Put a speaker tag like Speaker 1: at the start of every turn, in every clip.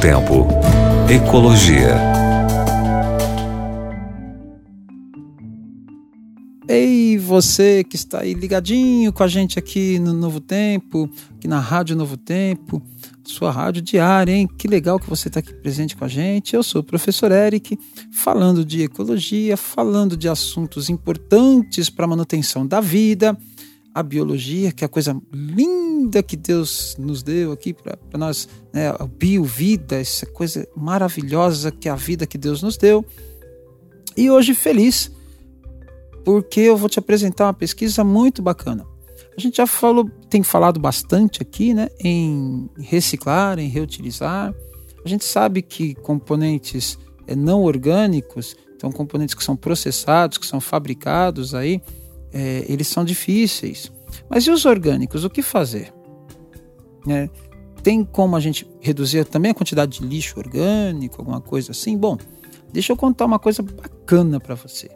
Speaker 1: Tempo. Ecologia.
Speaker 2: Ei, você que está aí ligadinho com a gente aqui no Novo Tempo, aqui na Rádio Novo Tempo, sua rádio diária, hein? Que legal que você está aqui presente com a gente. Eu sou o professor Eric, falando de ecologia, falando de assuntos importantes para a manutenção da vida, a biologia, que é a coisa linda que Deus nos deu aqui para nós, né? a bio-vida, essa coisa maravilhosa que é a vida que Deus nos deu. E hoje feliz, porque eu vou te apresentar uma pesquisa muito bacana. A gente já falou, tem falado bastante aqui, né, em reciclar, em reutilizar. A gente sabe que componentes é, não orgânicos, então componentes que são processados, que são fabricados aí, é, eles são difíceis. Mas e os orgânicos? O que fazer? É, tem como a gente reduzir também a quantidade de lixo orgânico, alguma coisa assim? Bom, deixa eu contar uma coisa bacana para você.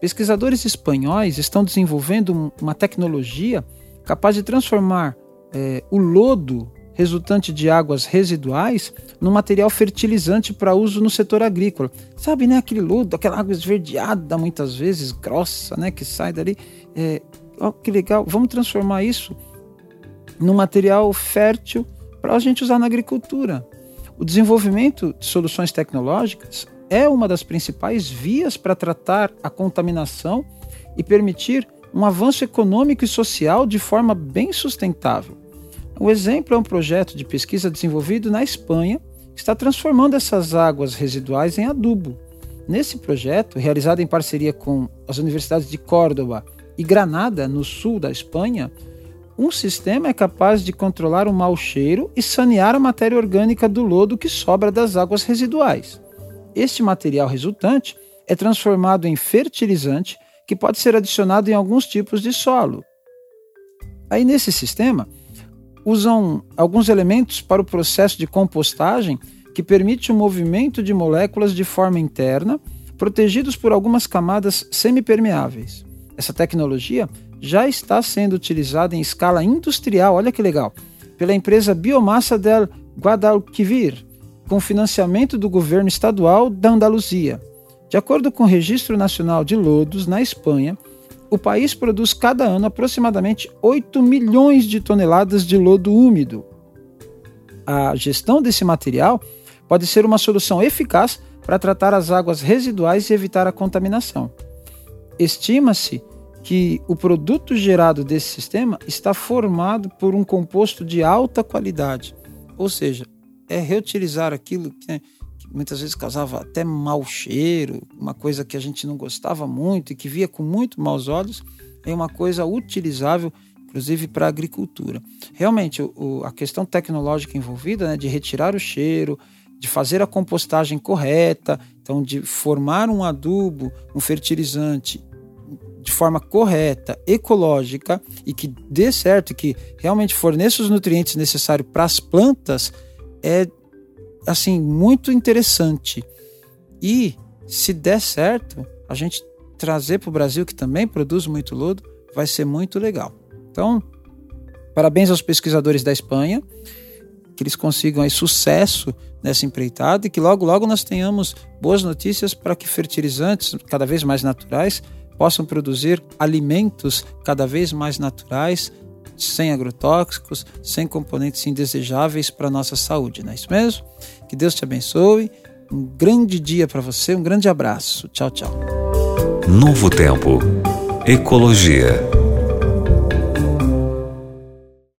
Speaker 2: Pesquisadores espanhóis estão desenvolvendo uma tecnologia capaz de transformar é, o lodo resultante de águas residuais num material fertilizante para uso no setor agrícola. Sabe, né? Aquele lodo, aquela água esverdeada, muitas vezes grossa, né? Que sai dali. É, ó, que legal. Vamos transformar isso num material fértil para a gente usar na agricultura. O desenvolvimento de soluções tecnológicas é uma das principais vias para tratar a contaminação e permitir um avanço econômico e social de forma bem sustentável. O exemplo é um projeto de pesquisa desenvolvido na Espanha que está transformando essas águas residuais em adubo. Nesse projeto, realizado em parceria com as universidades de Córdoba e Granada, no sul da Espanha, um sistema é capaz de controlar o mau cheiro e sanear a matéria orgânica do lodo que sobra das águas residuais. Este material resultante é transformado em fertilizante que pode ser adicionado em alguns tipos de solo. Aí nesse sistema, usam alguns elementos para o processo de compostagem que permite o movimento de moléculas de forma interna, protegidos por algumas camadas semipermeáveis. Essa tecnologia já está sendo utilizada em escala industrial, olha que legal, pela empresa Biomassa del Guadalquivir, com financiamento do governo estadual da Andaluzia. De acordo com o Registro Nacional de Lodos, na Espanha, o país produz cada ano aproximadamente 8 milhões de toneladas de lodo úmido. A gestão desse material pode ser uma solução eficaz para tratar as águas residuais e evitar a contaminação. Estima-se que o produto gerado desse sistema está formado por um composto de alta qualidade, ou seja, é reutilizar aquilo que, muitas vezes causava até mau cheiro, uma coisa que a gente não gostava muito e que via com muito maus olhos, é uma coisa utilizável, inclusive para a agricultura. Realmente, o, a questão tecnológica envolvida, né, de retirar o cheiro, de fazer a compostagem correta, então de formar um adubo, um fertilizante de forma correta, ecológica e que dê certo, que realmente forneça os nutrientes necessários para as plantas, é assim muito interessante. E se der certo, a gente trazer para o Brasil, que também produz muito lodo, vai ser muito legal. Então, parabéns aos pesquisadores da Espanha, que eles consigam aí sucesso nessa empreitada e que logo, logo nós tenhamos boas notícias para que fertilizantes cada vez mais naturais possam produzir alimentos cada vez mais naturais, sem agrotóxicos, sem componentes indesejáveis para a nossa saúde, não é isso mesmo? Que Deus te abençoe. Um grande dia para você, um grande abraço. Tchau, tchau.
Speaker 1: Novo Tempo. Ecologia.